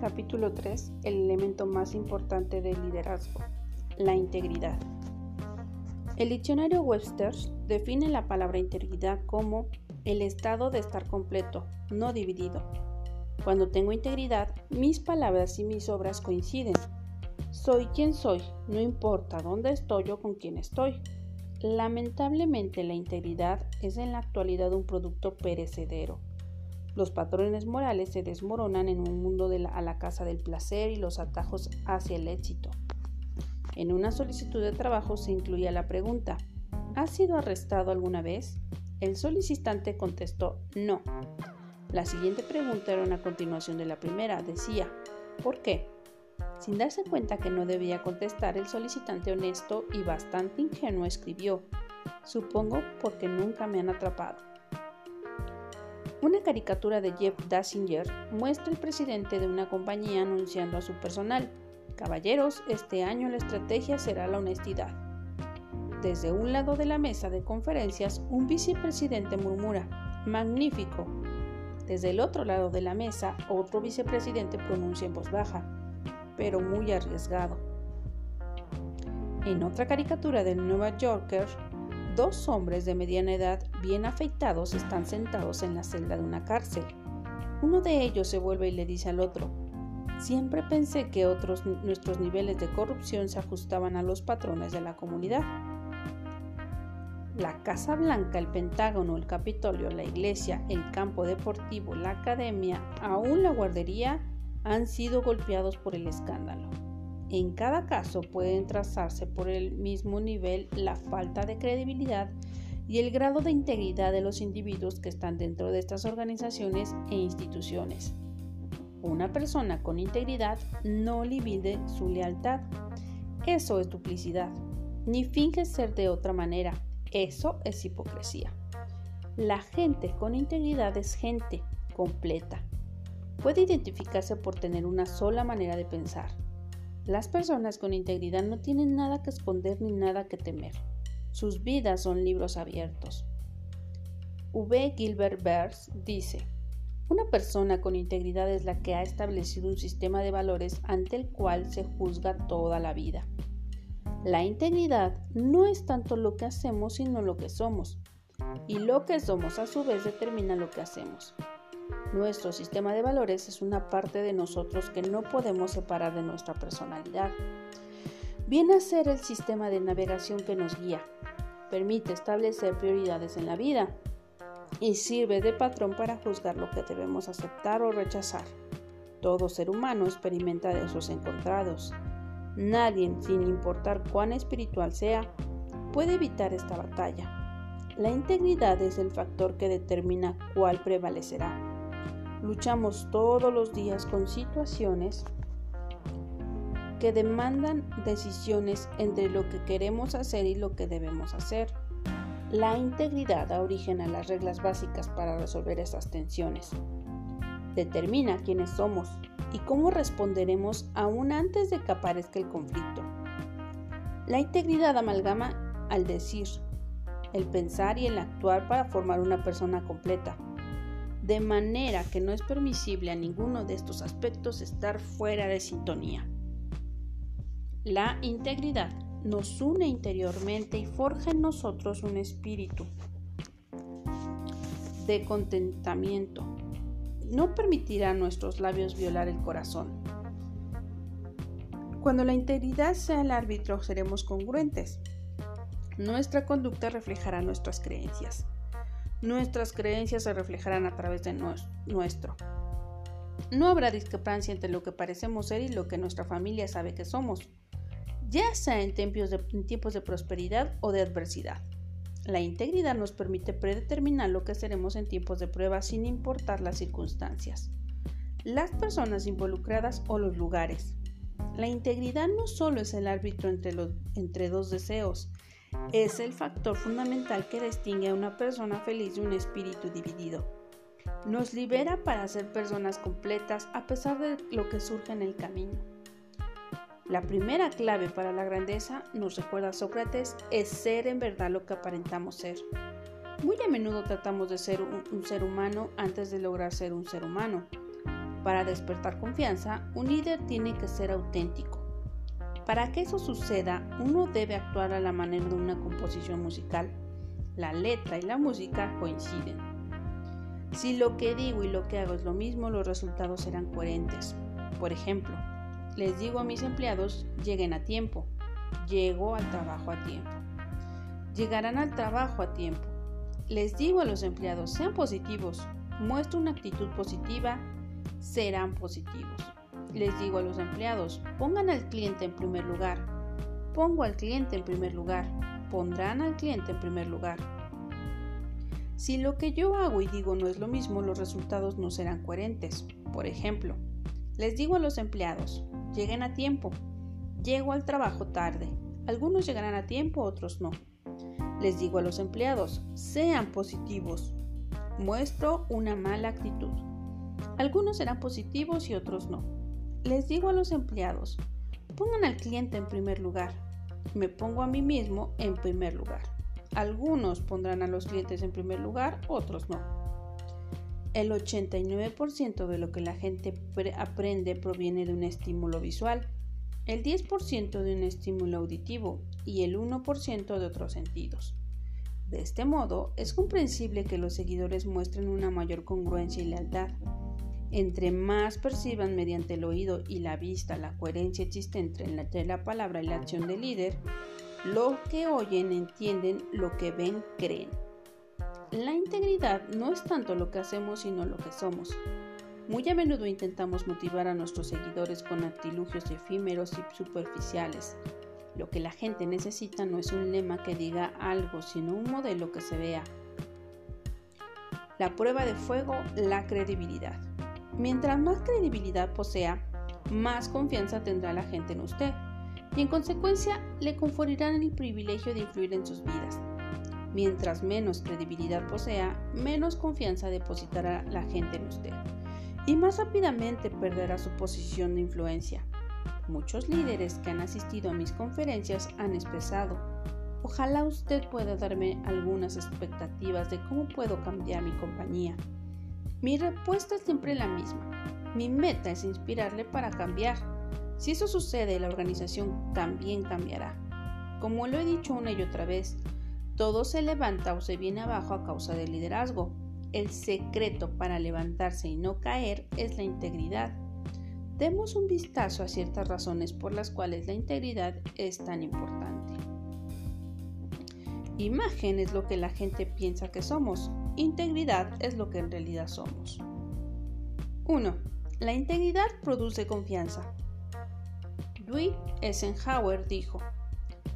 Capítulo 3. El elemento más importante del liderazgo. La integridad. El diccionario Webster define la palabra integridad como el estado de estar completo, no dividido. Cuando tengo integridad, mis palabras y mis obras coinciden. Soy quien soy, no importa dónde estoy o con quién estoy. Lamentablemente la integridad es en la actualidad un producto perecedero. Los patrones morales se desmoronan en un mundo a la casa del placer y los atajos hacia el éxito. En una solicitud de trabajo se incluía la pregunta, ¿has sido arrestado alguna vez? El solicitante contestó no. La siguiente pregunta era una continuación de la primera. Decía, ¿por qué? Sin darse cuenta que no debía contestar, el solicitante honesto y bastante ingenuo escribió, supongo porque nunca me han atrapado. Una caricatura de Jeff Dassinger muestra al presidente de una compañía anunciando a su personal, caballeros, este año la estrategia será la honestidad. Desde un lado de la mesa de conferencias, un vicepresidente murmura, magnífico. Desde el otro lado de la mesa, otro vicepresidente pronuncia en voz baja, pero muy arriesgado. En otra caricatura del Nueva Yorker, dos hombres de mediana edad bien afeitados están sentados en la celda de una cárcel. Uno de ellos se vuelve y le dice al otro, siempre pensé que nuestros niveles de corrupción se ajustaban a los patrones de la comunidad. La Casa Blanca, el Pentágono, el Capitolio, la iglesia, el campo deportivo, la academia, aún la guardería han sido golpeados por el escándalo. En cada caso pueden trazarse por el mismo nivel la falta de credibilidad y el grado de integridad de los individuos que están dentro de estas organizaciones e instituciones. Una persona con integridad no divide su lealtad. Eso es duplicidad. Ni finge ser de otra manera. Eso es hipocresía. La gente con integridad es gente completa, puede identificarse por tener una sola manera de pensar. Las personas con integridad no tienen nada que esconder ni nada que temer. Sus vidas son libros abiertos. V. Gilbert Bers dice, una persona con integridad es la que ha establecido un sistema de valores ante el cual se juzga toda la vida. La integridad no es tanto lo que hacemos, sino lo que somos. Y lo que somos a su vez determina lo que hacemos. Nuestro sistema de valores es una parte de nosotros que no podemos separar de nuestra personalidad. Viene a ser el sistema de navegación que nos guía, permite establecer prioridades en la vida y sirve de patrón para juzgar lo que debemos aceptar o rechazar. Todo ser humano experimenta de esos encontrados. Nadie, sin importar cuán espiritual sea, puede evitar esta batalla. La integridad es el factor que determina cuál prevalecerá Luchamos todos los días con situaciones que demandan decisiones entre lo que queremos hacer y lo que debemos hacer. La integridad da origen a las reglas básicas para resolver estas tensiones. Determina quiénes somos y cómo responderemos aún antes de que aparezca el conflicto. La integridad amalgama al decir, el pensar y el actuar para formar una persona completa de manera que no es permisible a ninguno de estos aspectos estar fuera de sintonía. La integridad nos une interiormente y forja en nosotros un espíritu de contentamiento. No permitirá a nuestros labios violar el corazón. Cuando la integridad sea el árbitro, seremos congruentes. Nuestra conducta reflejará nuestras creencias nuestras creencias se reflejarán a través de nuestro. No habrá discrepancia entre lo que parecemos ser y lo que nuestra familia sabe que somos, ya sea en tiempos de, prosperidad o de adversidad. La integridad nos permite predeterminar lo que seremos en tiempos de prueba sin importar las circunstancias, las personas involucradas o los lugares. La integridad no solo es el árbitro entre dos deseos, es el factor fundamental que distingue a una persona feliz de un espíritu dividido. Nos libera para ser personas completas a pesar de lo que surge en el camino. La primera clave para la grandeza, nos recuerda Sócrates, es ser en verdad lo que aparentamos ser. Muy a menudo tratamos de ser un, un, ser humano antes de lograr ser un ser humano. Para despertar confianza, un líder tiene que ser auténtico. Para que eso suceda, uno debe actuar a la manera de una composición musical. La letra y la música coinciden. Si lo que digo y lo que hago es lo mismo, los resultados serán coherentes. Por ejemplo, les digo a mis empleados, lleguen a tiempo. Llego al trabajo a tiempo. Llegarán al trabajo a tiempo. Les digo a los empleados, sean positivos. Muestro una actitud positiva, serán positivos. Les digo a los empleados, pongan al cliente en primer lugar. Pongo al cliente en primer lugar. Pondrán al cliente en primer lugar. Si lo que yo hago y digo no es lo mismo, los resultados no serán coherentes. Por ejemplo, les digo a los empleados, lleguen a tiempo. Llego al trabajo tarde. Algunos llegarán a tiempo, otros no. Les digo a los empleados, sean positivos. Muestro una mala actitud. Algunos serán positivos y otros no. Les digo a los empleados, pongan al cliente en primer lugar. Me pongo a mí mismo en primer lugar. Algunos pondrán a los clientes en primer lugar, otros no. El 89% de lo que la gente aprende proviene de un estímulo visual, el 10% de un estímulo auditivo y el 1% de otros sentidos. De este modo, es comprensible que los seguidores muestren una mayor congruencia y lealtad. Entre más perciban mediante el oído y la vista la coherencia existente entre la palabra y la acción del líder, lo que oyen entienden, lo que ven creen. La integridad no es tanto lo que hacemos sino lo que somos. Muy a menudo intentamos motivar a nuestros seguidores con artilugios efímeros y superficiales. Lo que la gente necesita no es un lema que diga algo, sino un modelo que se vea. La prueba de fuego, la credibilidad. Mientras más credibilidad posea, más confianza tendrá la gente en usted y en consecuencia le conferirán el privilegio de influir en sus vidas. Mientras menos credibilidad posea, menos confianza depositará la gente en usted y más rápidamente perderá su posición de influencia. Muchos líderes que han asistido a mis conferencias han expresado, ojalá usted pueda darme algunas expectativas de cómo puedo cambiar mi compañía. Mi respuesta es siempre la misma. Mi meta es inspirarle para cambiar. Si eso sucede, la organización también cambiará. Como lo he dicho una y otra vez, todo se levanta o se viene abajo a causa del liderazgo. El secreto para levantarse y no caer es la integridad. Demos un vistazo a ciertas razones por las cuales la integridad es tan importante. Imagen es lo que la gente piensa que somos. Integridad es lo que en realidad somos. 1. La integridad produce confianza. Dwight Eisenhower dijo,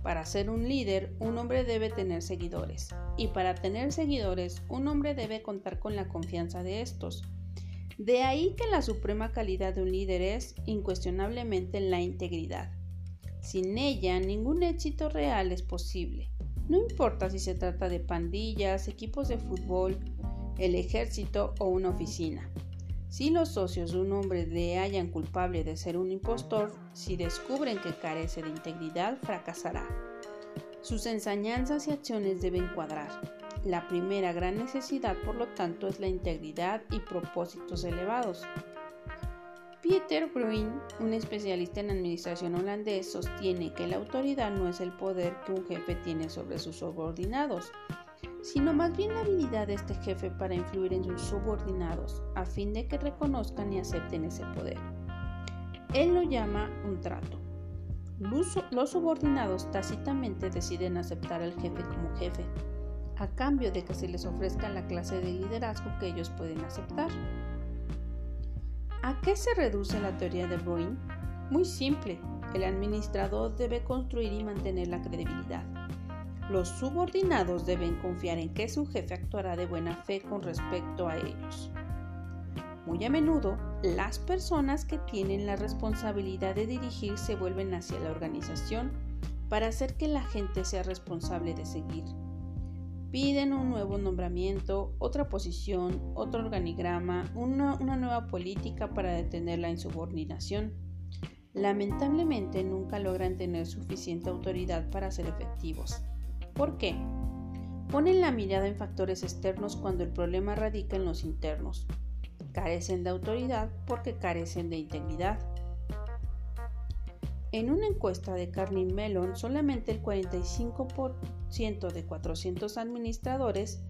para ser un líder, un hombre debe tener seguidores, y para tener seguidores, un hombre debe contar con la confianza de estos. De ahí que la suprema calidad de un líder es, incuestionablemente, la integridad. Sin ella, ningún éxito real es posible. No importa si se trata de pandillas, equipos de fútbol, el ejército o una oficina. Si los socios de un hombre le hallan culpable de ser un impostor, si descubren que carece de integridad, fracasará. Sus enseñanzas y acciones deben cuadrar. La primera gran necesidad, por lo tanto, es la integridad y propósitos elevados. Peter Bruin, un especialista en administración holandés, sostiene que la autoridad no es el poder que un jefe tiene sobre sus subordinados, sino más bien la habilidad de este jefe para influir en sus subordinados a fin de que reconozcan y acepten ese poder. Él lo llama un trato. Los subordinados tácitamente deciden aceptar al jefe como jefe, a cambio de que se les ofrezca la clase de liderazgo que ellos pueden aceptar. ¿A qué se reduce la teoría de Bruin? Muy simple, el administrador debe construir y mantener la credibilidad. Los subordinados deben confiar en que su jefe actuará de buena fe con respecto a ellos. Muy a menudo, las personas que tienen la responsabilidad de dirigir se vuelven hacia la organización para hacer que la gente sea responsable de seguir. Piden un nuevo nombramiento, otra posición, otro organigrama, una, una nueva política para detener la insubordinación. Lamentablemente nunca logran tener suficiente autoridad para ser efectivos. ¿Por qué? Ponen la mirada en factores externos cuando el problema radica en los internos. Carecen de autoridad porque carecen de integridad. En una encuesta de Carnegie Mellon, solamente el 45% de 400 administradores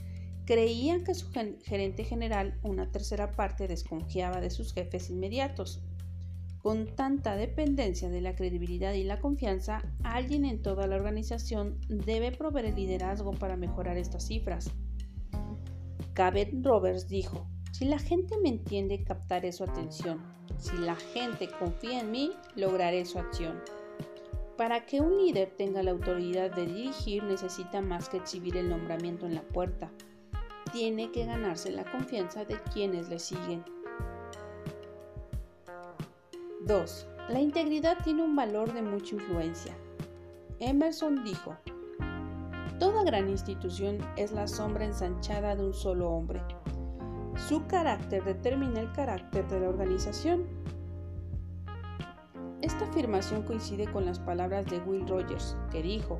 creían que su gerente general, una tercera parte, desconfiaba de sus jefes inmediatos. Con tanta dependencia de la credibilidad y la confianza, alguien en toda la organización debe proveer el liderazgo para mejorar estas cifras. Cabet Roberts dijo, si la gente me entiende, captaré su atención. Si la gente confía en mí, lograré su acción. Para que un líder tenga la autoridad de dirigir, necesita más que exhibir el nombramiento en la puerta. Tiene que ganarse la confianza de quienes le siguen. 2. La integridad tiene un valor de mucha influencia. Emerson dijo, Toda gran institución es la sombra ensanchada de un solo hombre. Su carácter determina el carácter de la organización. Esta afirmación coincide con las palabras de Will Rogers, que dijo,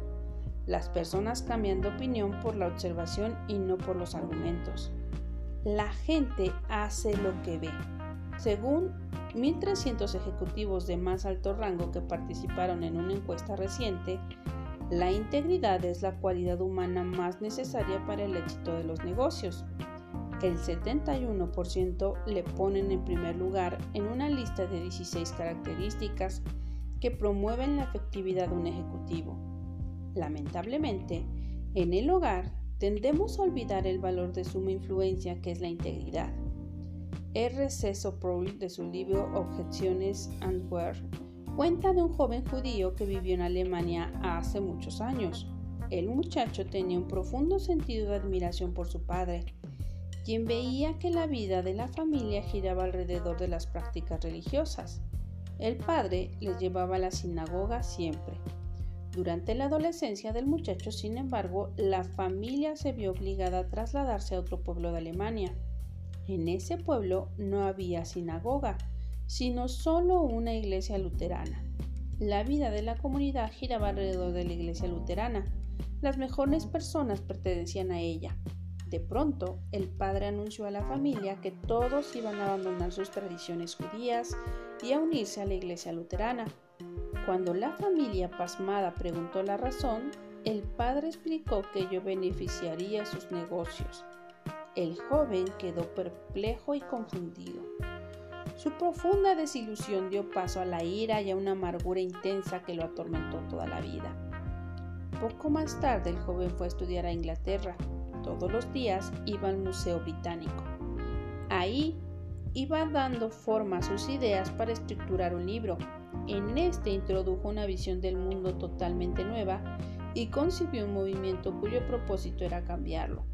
las personas cambian de opinión por la observación y no por los argumentos. La gente hace lo que ve. Según 1.300 ejecutivos de más alto rango que participaron en una encuesta reciente, la integridad es la cualidad humana más necesaria para el éxito de los negocios el 71% le ponen en primer lugar en una lista de 16 características que promueven la efectividad de un ejecutivo. Lamentablemente, en el hogar tendemos a olvidar el valor de suma influencia que es la integridad. R.C. Soproul, de su libro Objeciones and Where, cuenta de un joven judío que vivió en Alemania hace muchos años. El muchacho tenía un profundo sentido de admiración por su padre quien veía que la vida de la familia giraba alrededor de las prácticas religiosas. El padre les llevaba a la sinagoga siempre. Durante la adolescencia del muchacho, sin embargo, la familia se vio obligada a trasladarse a otro pueblo de Alemania. En ese pueblo no había sinagoga, sino solo una iglesia luterana. La vida de la comunidad giraba alrededor de la iglesia luterana. Las mejores personas pertenecían a ella. De pronto, el padre anunció a la familia que todos iban a abandonar sus tradiciones judías y a unirse a la iglesia luterana. Cuando la familia pasmada preguntó la razón, el padre explicó que ello beneficiaría sus negocios. El joven quedó perplejo y confundido. Su profunda desilusión dio paso a la ira y a una amargura intensa que lo atormentó toda la vida. Poco más tarde el joven fue a estudiar a Inglaterra todos los días iba al Museo Británico. Ahí iba dando forma a sus ideas para estructurar un libro. En este introdujo una visión del mundo totalmente nueva y concibió un movimiento cuyo propósito era cambiarlo.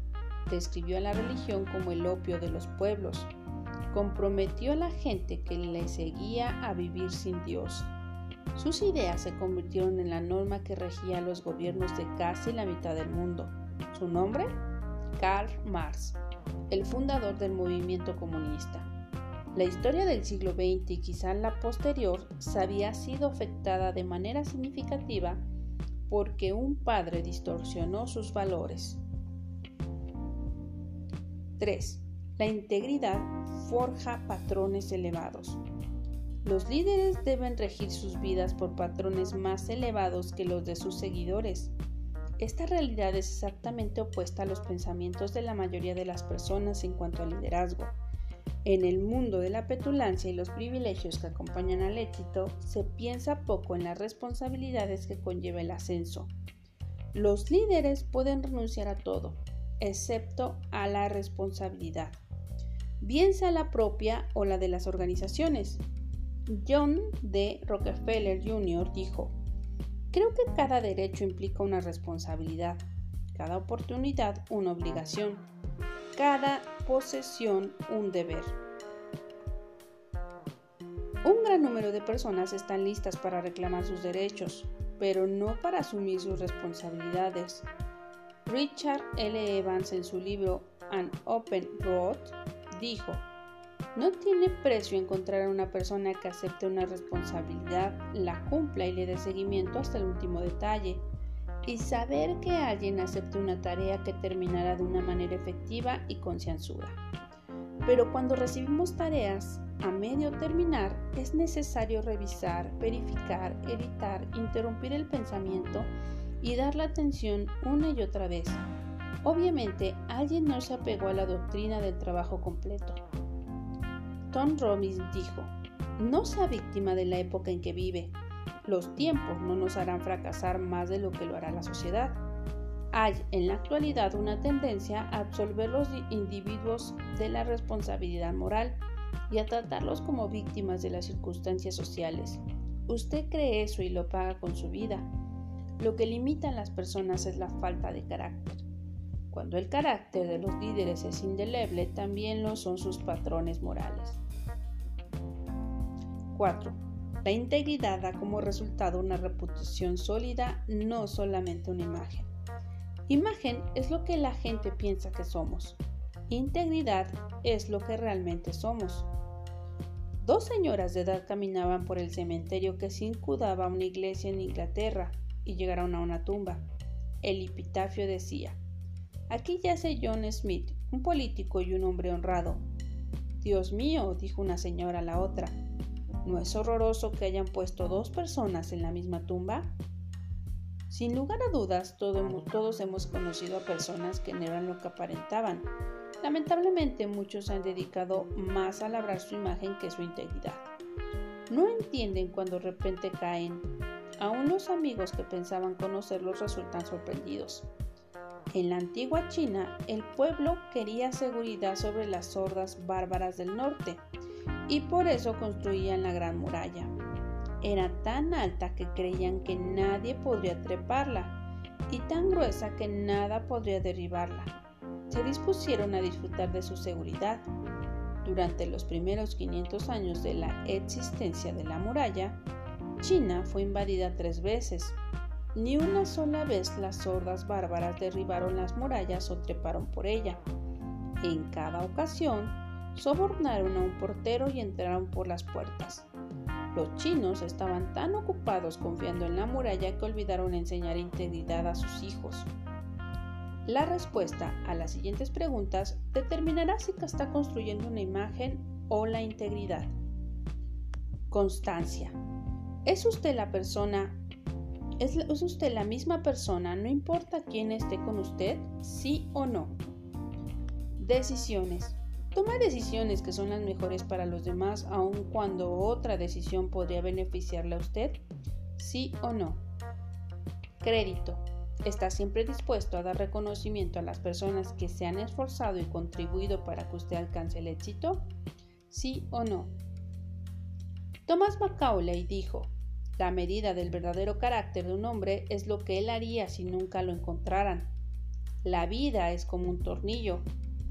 Describió a la religión como el opio de los pueblos. Comprometió a la gente que le seguía a vivir sin Dios. Sus ideas se convirtieron en la norma que regía los gobiernos de casi la mitad del mundo. ¿Su nombre? Karl Marx, el fundador del movimiento comunista. La historia del siglo XX y quizá la posterior se había sido afectada de manera significativa porque un padre distorsionó sus valores. 3. La integridad forja patrones elevados. Los líderes deben regir sus vidas por patrones más elevados que los de sus seguidores. Esta realidad es exactamente opuesta a los pensamientos de la mayoría de las personas en cuanto al liderazgo. En el mundo de la petulancia y los privilegios que acompañan al éxito, se piensa poco en las responsabilidades que conlleva el ascenso. Los líderes pueden renunciar a todo, excepto a la responsabilidad, bien sea la propia o la de las organizaciones. John D. Rockefeller Jr. dijo, Creo que cada derecho implica una responsabilidad, cada oportunidad una obligación, cada posesión un deber. Un gran número de personas están listas para reclamar sus derechos, pero no para asumir sus responsabilidades. Richard L. Evans en su libro An Open Road dijo, no tiene precio encontrar a una persona que acepte una responsabilidad, la cumpla y le dé seguimiento hasta el último detalle. Y saber que alguien acepte una tarea que terminará de una manera efectiva y concienzuda. Pero cuando recibimos tareas a medio terminar, es necesario revisar, verificar, editar, interrumpir el pensamiento y dar la atención una y otra vez. Obviamente, alguien no se apegó a la doctrina del trabajo completo. Tom Robbins dijo, no sea víctima de la época en que vive. Los tiempos no nos harán fracasar más de lo que lo hará la sociedad. Hay en la actualidad una tendencia a absolver los individuos de la responsabilidad moral y a tratarlos como víctimas de las circunstancias sociales. Usted cree eso y lo paga con su vida. Lo que limita a las personas es la falta de carácter. Cuando el carácter de los líderes es indeleble, también lo son sus patrones morales. 4. La integridad da como resultado una reputación sólida, no solamente una imagen. Imagen es lo que la gente piensa que somos. Integridad es lo que realmente somos. Dos señoras de edad caminaban por el cementerio que circundaba una iglesia en Inglaterra y llegaron a una tumba. El epitafio decía, Aquí yace John Smith, un político y un hombre honrado. Dios mío, dijo una señora a la otra, ¿no es horroroso que hayan puesto dos personas en la misma tumba? Sin lugar a dudas, todos hemos conocido a personas que no eran lo que aparentaban, Lamentablemente muchos han dedicado más a labrar su imagen que su integridad. No entienden cuando de repente caen. Aún los amigos que pensaban conocerlos resultan sorprendidos. En la antigua China, el pueblo quería seguridad sobre las sordas bárbaras del norte y por eso construían la gran muralla. Era tan alta que creían que nadie podría treparla y tan gruesa que nada podría derribarla se dispusieron a disfrutar de su seguridad. Durante los primeros 500 años de la existencia de la muralla, China fue invadida tres veces. Ni una sola vez las sordas bárbaras derribaron las murallas o treparon por ella. En cada ocasión, sobornaron a un portero y entraron por las puertas. Los chinos estaban tan ocupados confiando en la muralla que olvidaron enseñar integridad a sus hijos. La respuesta a las siguientes preguntas determinará si está construyendo una imagen o la integridad. Constancia. ¿Es usted la persona? ¿Es, usted la misma persona? No importa quién esté con usted, sí o no. Decisiones. Toma decisiones que son las mejores para los demás aun cuando otra decisión podría beneficiarle a usted, sí o no. Crédito. ¿Está siempre dispuesto a dar reconocimiento a las personas que se han esforzado y contribuido para que usted alcance el éxito? ¿Sí o no? Thomas Macaulay dijo, la medida del verdadero carácter de un hombre es lo que él haría si nunca lo encontraran. La vida es como un tornillo,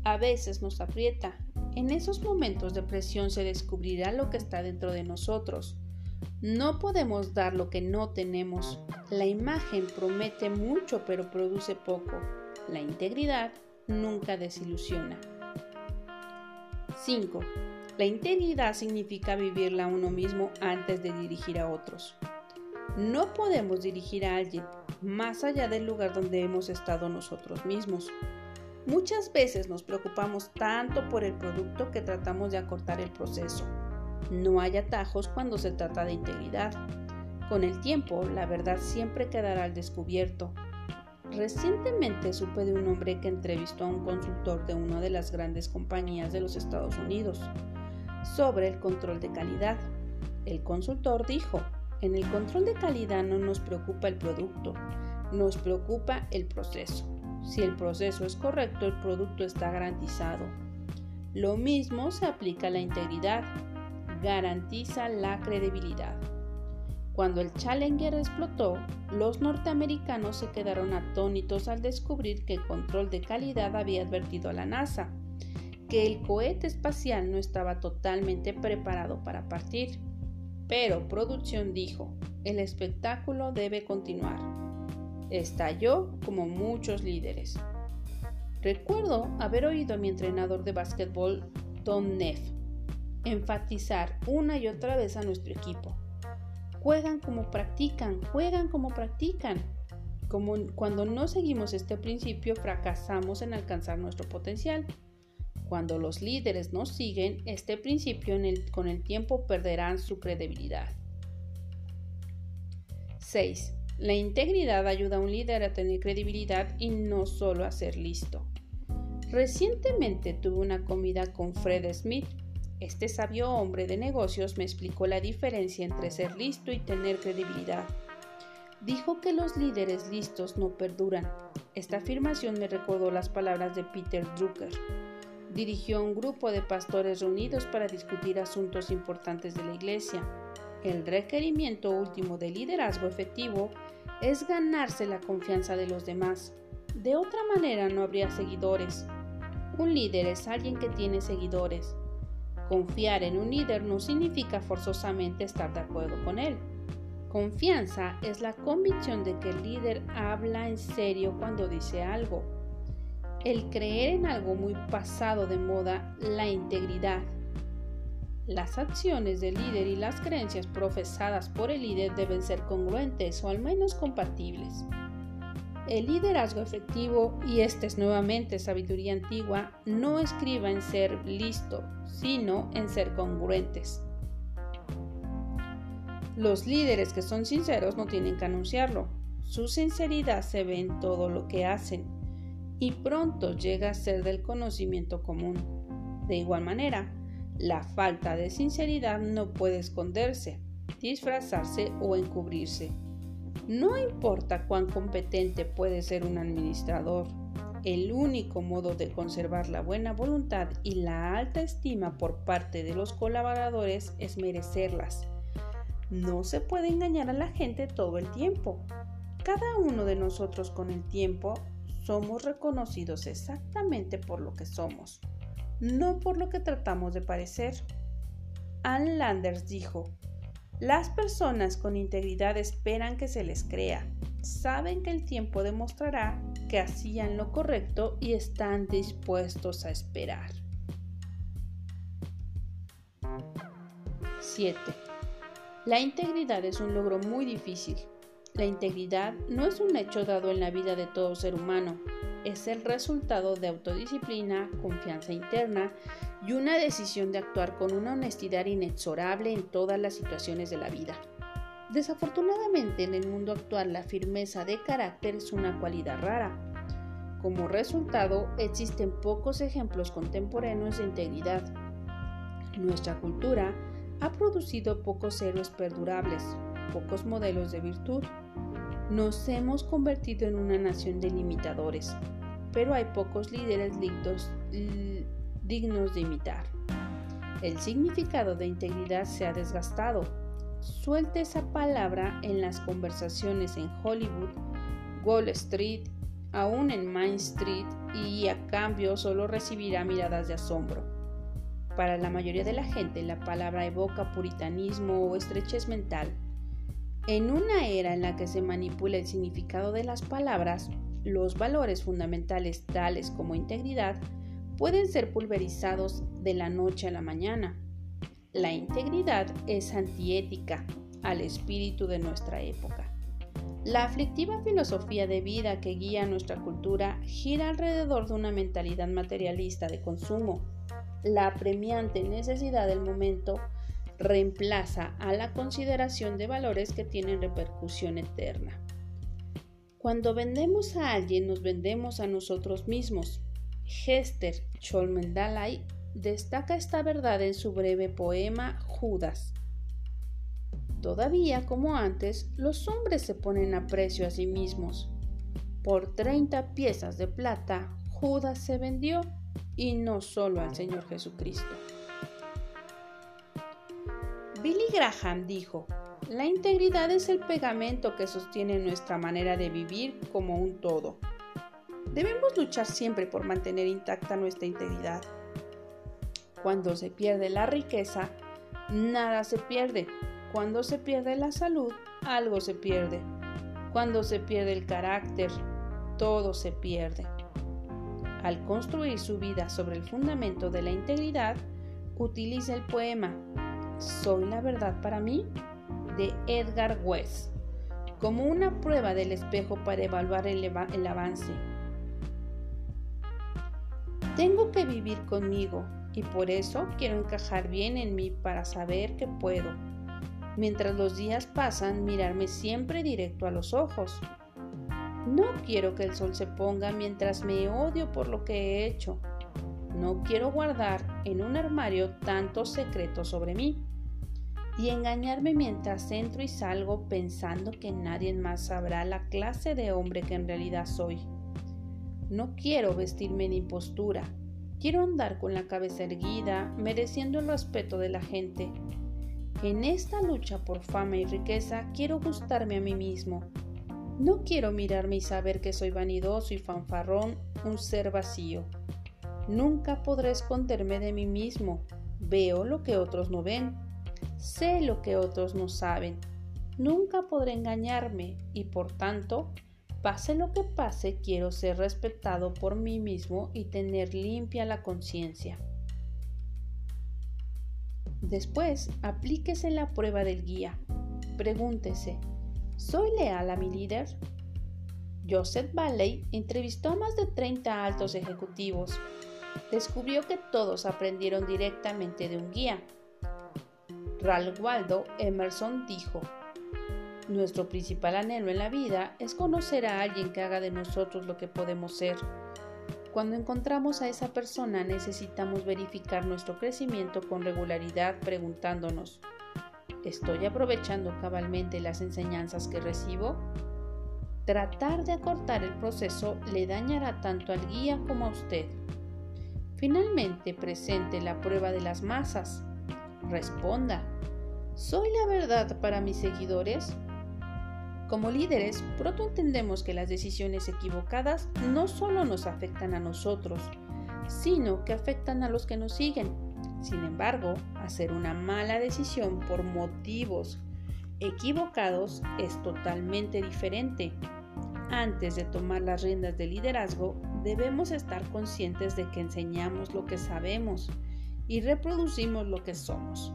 a veces nos aprieta. En esos momentos de presión se descubrirá lo que está dentro de nosotros. No podemos dar lo que no tenemos. La imagen promete mucho pero produce poco. La integridad nunca desilusiona. 5. La integridad significa vivirla uno mismo antes de dirigir a otros. No podemos dirigir a alguien más allá del lugar donde hemos estado nosotros mismos. Muchas veces nos preocupamos tanto por el producto que tratamos de acortar el proceso. No hay atajos cuando se trata de integridad. Con el tiempo, la verdad siempre quedará al descubierto. Recientemente supe de un hombre que entrevistó a un consultor de una de las grandes compañías de los Estados Unidos sobre el control de calidad. El consultor dijo, en el control de calidad no nos preocupa el producto, nos preocupa el proceso. Si el proceso es correcto, el producto está garantizado. Lo mismo se aplica a la integridad garantiza la credibilidad. Cuando el Challenger explotó, los norteamericanos se quedaron atónitos al descubrir que el control de calidad había advertido a la NASA que el cohete espacial no estaba totalmente preparado para partir. Pero producción dijo, el espectáculo debe continuar. Estalló como muchos líderes. Recuerdo haber oído a mi entrenador de básquetbol, Tom Neff, enfatizar una y otra vez a nuestro equipo. Juegan como practican, juegan como practican. Como cuando no seguimos este principio, fracasamos en alcanzar nuestro potencial. Cuando los líderes no siguen este principio con el tiempo perderán su credibilidad. 6. La integridad ayuda a un líder a tener credibilidad y no solo a ser listo. Recientemente tuve una comida con Fred Smith. Este sabio hombre de negocios me explicó la diferencia entre ser listo y tener credibilidad. Dijo que los líderes listos no perduran. Esta afirmación me recordó las palabras de Peter Drucker. Dirigió un grupo de pastores reunidos para discutir asuntos importantes de la iglesia. El requerimiento último de liderazgo efectivo es ganarse la confianza de los demás. De otra manera no habría seguidores. Un líder es alguien que tiene seguidores. Confiar en un líder no significa forzosamente estar de acuerdo con él. Confianza es la convicción de que el líder habla en serio cuando dice algo. El creer en algo muy pasado de moda, la integridad. Las acciones del líder y las creencias profesadas por el líder deben ser congruentes o al menos compatibles. El liderazgo efectivo, y esta es nuevamente sabiduría antigua, no escriba en ser listo, sino en ser congruentes. Los líderes que son sinceros no tienen que anunciarlo. Su sinceridad se ve en todo lo que hacen y pronto llega a ser del conocimiento común. De igual manera, la falta de sinceridad no puede esconderse, disfrazarse o encubrirse. No importa cuán competente puede ser un administrador, el único modo de conservar la buena voluntad y la alta estima por parte de los colaboradores es merecerlas. No se puede engañar a la gente todo el tiempo. Cada uno de nosotros con el tiempo somos reconocidos exactamente por lo que somos, no por lo que tratamos de parecer. Ann Landers dijo, las personas con integridad esperan que se les crea, saben que el tiempo demostrará que hacían lo correcto y están dispuestos a esperar. 7. La integridad es un logro muy difícil. La integridad no es un hecho dado en la vida de todo ser humano, es el resultado de autodisciplina, confianza interna y una decisión de actuar con una honestidad inexorable en todas las situaciones de la vida. Desafortunadamente en el mundo actual la firmeza de carácter es una cualidad rara. Como resultado existen pocos ejemplos contemporáneos de integridad. Nuestra cultura ha producido pocos héroes perdurables, pocos modelos de virtud. Nos hemos convertido en una nación de limitadores, pero hay pocos líderes dignos de imitar. El significado de integridad se ha desgastado. Suelte esa palabra en las conversaciones en Hollywood, Wall Street, aún en Main Street y a cambio solo recibirá miradas de asombro. Para la mayoría de la gente la palabra evoca puritanismo o estrechez mental. En una era en la que se manipula el significado de las palabras, los valores fundamentales tales como integridad pueden ser pulverizados de la noche a la mañana. La integridad es antiética al espíritu de nuestra época. La aflictiva filosofía de vida que guía nuestra cultura gira alrededor de una mentalidad materialista de consumo. La apremiante necesidad del momento reemplaza a la consideración de valores que tienen repercusión eterna. Cuando vendemos a alguien nos vendemos a nosotros mismos. Hester Cholmendalay destaca esta verdad en su breve poema Judas. Todavía, como antes, los hombres se ponen a precio a sí mismos. Por 30 piezas de plata, Judas se vendió y no solo al Señor Jesucristo. Billy Graham dijo, la integridad es el pegamento que sostiene nuestra manera de vivir como un todo. Debemos luchar siempre por mantener intacta nuestra integridad. Cuando se pierde la riqueza, nada se pierde. Cuando se pierde la salud, algo se pierde. Cuando se pierde el carácter, todo se pierde. Al construir su vida sobre el fundamento de la integridad, utiliza el poema ¿Soy la verdad para mí? de Edgar West como una prueba del espejo para evaluar el, el avance. Tengo que vivir conmigo y por eso quiero encajar bien en mí para saber que puedo. Mientras los días pasan, mirarme siempre directo a los ojos. No quiero que el sol se ponga mientras me odio por lo que he hecho. No quiero guardar en un armario tantos secretos sobre mí y engañarme mientras entro y salgo pensando que nadie más sabrá la clase de hombre que en realidad soy. No quiero vestirme en impostura, quiero andar con la cabeza erguida, mereciendo el respeto de la gente. En esta lucha por fama y riqueza quiero gustarme a mí mismo. No quiero mirarme y saber que soy vanidoso y fanfarrón, un ser vacío. Nunca podré esconderme de mí mismo. Veo lo que otros no ven Sé lo que otros no saben. Nunca podré engañarme y por tanto, pase lo que pase, quiero ser respetado por mí mismo y tener limpia la conciencia. Después, aplíquese la prueba del guía. Pregúntese, ¿soy leal a mi líder? Joseph Valley entrevistó a más de 30 altos ejecutivos. Descubrió que todos aprendieron directamente de un guía Ralph Waldo Emerson dijo, Nuestro principal anhelo en la vida es conocer a alguien que haga de nosotros lo que podemos ser. Cuando encontramos a esa persona necesitamos verificar nuestro crecimiento con regularidad preguntándonos, ¿estoy aprovechando cabalmente las enseñanzas que recibo? Tratar de acortar el proceso le dañará tanto al guía como a usted. Finalmente presente la prueba de las masas responda, ¿soy la verdad para mis seguidores? Como líderes, pronto entendemos que las decisiones equivocadas no solo nos afectan a nosotros, sino que afectan a los que nos siguen. Sin embargo, hacer una mala decisión por motivos equivocados es totalmente diferente. Antes de tomar las riendas del liderazgo, debemos estar conscientes de que enseñamos lo que sabemos y reproducimos lo que somos.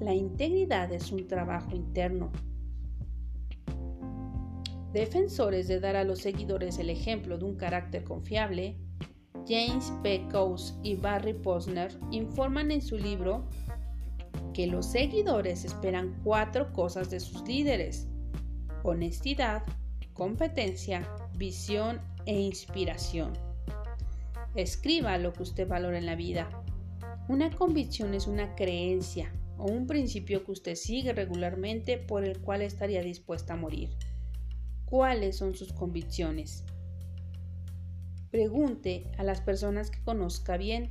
La integridad es un trabajo interno. Defensores de dar a los seguidores el ejemplo de un carácter confiable, James P. Coase y Barry Posner informan en su libro que los seguidores esperan cuatro cosas de sus líderes. Honestidad, competencia, visión e inspiración. Escriba lo que usted valora en la vida. Una convicción es una creencia o un principio que usted sigue regularmente por el cual estaría dispuesta a morir. ¿Cuáles son sus convicciones? Pregunte a las personas que conozca bien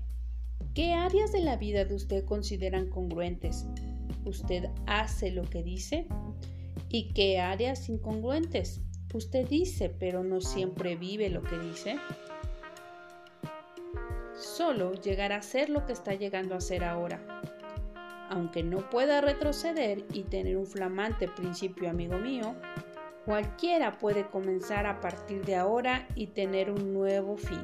qué áreas de la vida de usted consideran congruentes. ¿Usted hace lo que dice? ¿Y qué áreas incongruentes? Usted dice, pero no siempre vive lo que dice solo llegará a ser lo que está llegando a ser ahora. Aunque no pueda retroceder y tener un flamante principio amigo mío, cualquiera puede comenzar a partir de ahora y tener un nuevo fin.